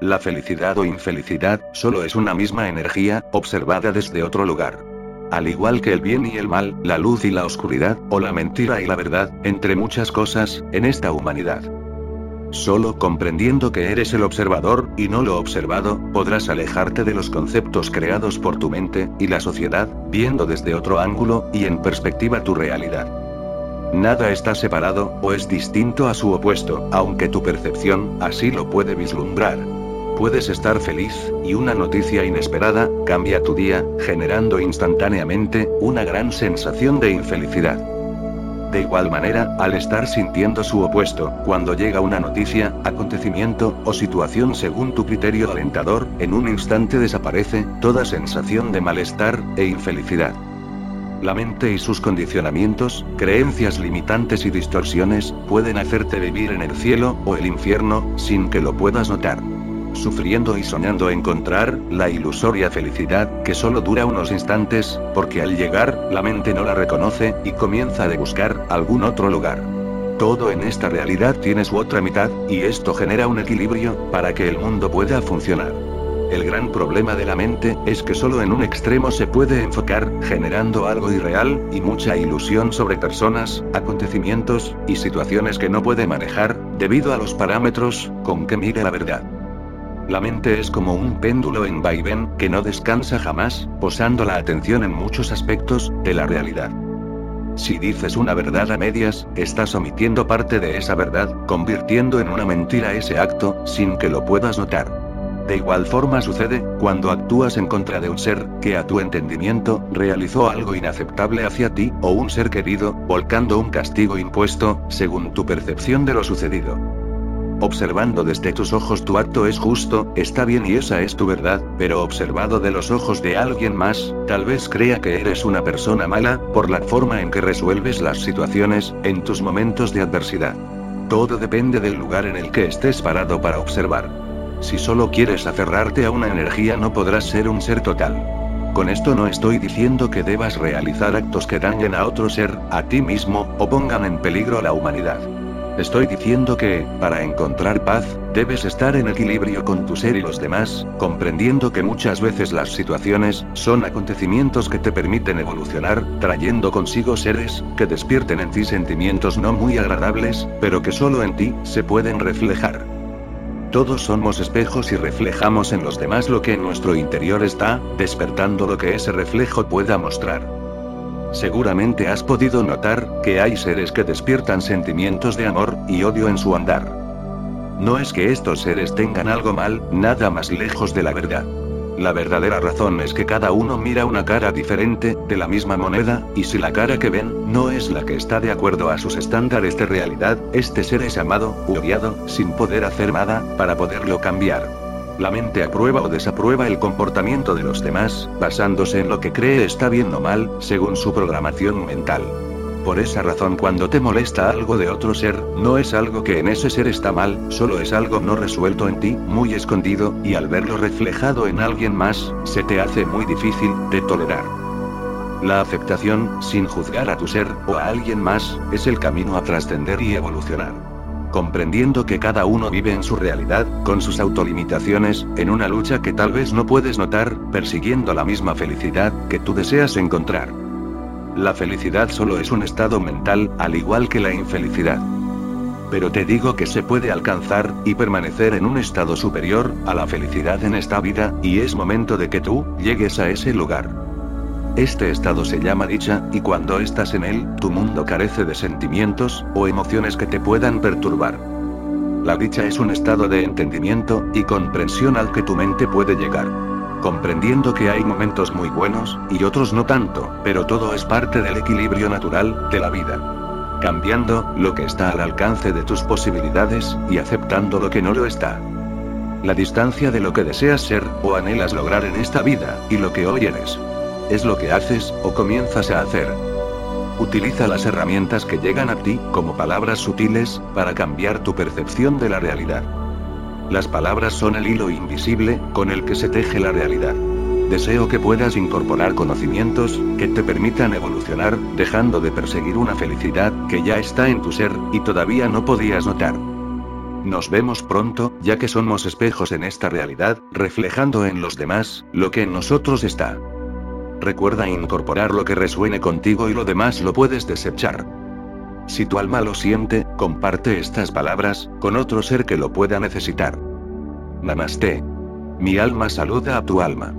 La felicidad o infelicidad, solo es una misma energía, observada desde otro lugar. Al igual que el bien y el mal, la luz y la oscuridad, o la mentira y la verdad, entre muchas cosas, en esta humanidad. Solo comprendiendo que eres el observador, y no lo observado, podrás alejarte de los conceptos creados por tu mente, y la sociedad, viendo desde otro ángulo, y en perspectiva tu realidad. Nada está separado, o es distinto a su opuesto, aunque tu percepción, así lo puede vislumbrar. Puedes estar feliz, y una noticia inesperada, cambia tu día, generando instantáneamente, una gran sensación de infelicidad. De igual manera, al estar sintiendo su opuesto, cuando llega una noticia, acontecimiento, o situación según tu criterio alentador, en un instante desaparece, toda sensación de malestar, e infelicidad. La mente y sus condicionamientos, creencias limitantes y distorsiones, pueden hacerte vivir en el cielo, o el infierno, sin que lo puedas notar sufriendo y soñando encontrar la ilusoria felicidad, que solo dura unos instantes, porque al llegar, la mente no la reconoce, y comienza a buscar algún otro lugar. Todo en esta realidad tiene su otra mitad, y esto genera un equilibrio, para que el mundo pueda funcionar. El gran problema de la mente, es que solo en un extremo se puede enfocar, generando algo irreal, y mucha ilusión sobre personas, acontecimientos, y situaciones que no puede manejar, debido a los parámetros, con que mire la verdad. La mente es como un péndulo en vaivén, que no descansa jamás, posando la atención en muchos aspectos, de la realidad. Si dices una verdad a medias, estás omitiendo parte de esa verdad, convirtiendo en una mentira ese acto, sin que lo puedas notar. De igual forma sucede, cuando actúas en contra de un ser, que a tu entendimiento, realizó algo inaceptable hacia ti, o un ser querido, volcando un castigo impuesto, según tu percepción de lo sucedido. Observando desde tus ojos tu acto es justo, está bien y esa es tu verdad, pero observado de los ojos de alguien más, tal vez crea que eres una persona mala, por la forma en que resuelves las situaciones, en tus momentos de adversidad. Todo depende del lugar en el que estés parado para observar. Si solo quieres aferrarte a una energía no podrás ser un ser total. Con esto no estoy diciendo que debas realizar actos que dañen a otro ser, a ti mismo, o pongan en peligro a la humanidad. Estoy diciendo que, para encontrar paz, debes estar en equilibrio con tu ser y los demás, comprendiendo que muchas veces las situaciones, son acontecimientos que te permiten evolucionar, trayendo consigo seres, que despierten en ti sentimientos no muy agradables, pero que solo en ti, se pueden reflejar. Todos somos espejos y reflejamos en los demás lo que en nuestro interior está, despertando lo que ese reflejo pueda mostrar. Seguramente has podido notar, que hay seres que despiertan sentimientos de amor, y odio en su andar. No es que estos seres tengan algo mal, nada más lejos de la verdad. La verdadera razón es que cada uno mira una cara diferente, de la misma moneda, y si la cara que ven, no es la que está de acuerdo a sus estándares de realidad, este ser es amado, odiado, sin poder hacer nada, para poderlo cambiar. La mente aprueba o desaprueba el comportamiento de los demás, basándose en lo que cree está bien o mal, según su programación mental. Por esa razón cuando te molesta algo de otro ser, no es algo que en ese ser está mal, solo es algo no resuelto en ti, muy escondido, y al verlo reflejado en alguien más, se te hace muy difícil de tolerar. La aceptación, sin juzgar a tu ser, o a alguien más, es el camino a trascender y evolucionar comprendiendo que cada uno vive en su realidad, con sus autolimitaciones, en una lucha que tal vez no puedes notar, persiguiendo la misma felicidad que tú deseas encontrar. La felicidad solo es un estado mental, al igual que la infelicidad. Pero te digo que se puede alcanzar, y permanecer en un estado superior, a la felicidad en esta vida, y es momento de que tú, llegues a ese lugar. Este estado se llama dicha, y cuando estás en él, tu mundo carece de sentimientos, o emociones que te puedan perturbar. La dicha es un estado de entendimiento, y comprensión al que tu mente puede llegar. Comprendiendo que hay momentos muy buenos, y otros no tanto, pero todo es parte del equilibrio natural, de la vida. Cambiando, lo que está al alcance de tus posibilidades, y aceptando lo que no lo está. La distancia de lo que deseas ser, o anhelas lograr en esta vida, y lo que hoy eres. Es lo que haces, o comienzas a hacer. Utiliza las herramientas que llegan a ti, como palabras sutiles, para cambiar tu percepción de la realidad. Las palabras son el hilo invisible, con el que se teje la realidad. Deseo que puedas incorporar conocimientos, que te permitan evolucionar, dejando de perseguir una felicidad, que ya está en tu ser, y todavía no podías notar. Nos vemos pronto, ya que somos espejos en esta realidad, reflejando en los demás, lo que en nosotros está. Recuerda incorporar lo que resuene contigo y lo demás lo puedes desechar. Si tu alma lo siente, comparte estas palabras, con otro ser que lo pueda necesitar. Namaste. Mi alma saluda a tu alma.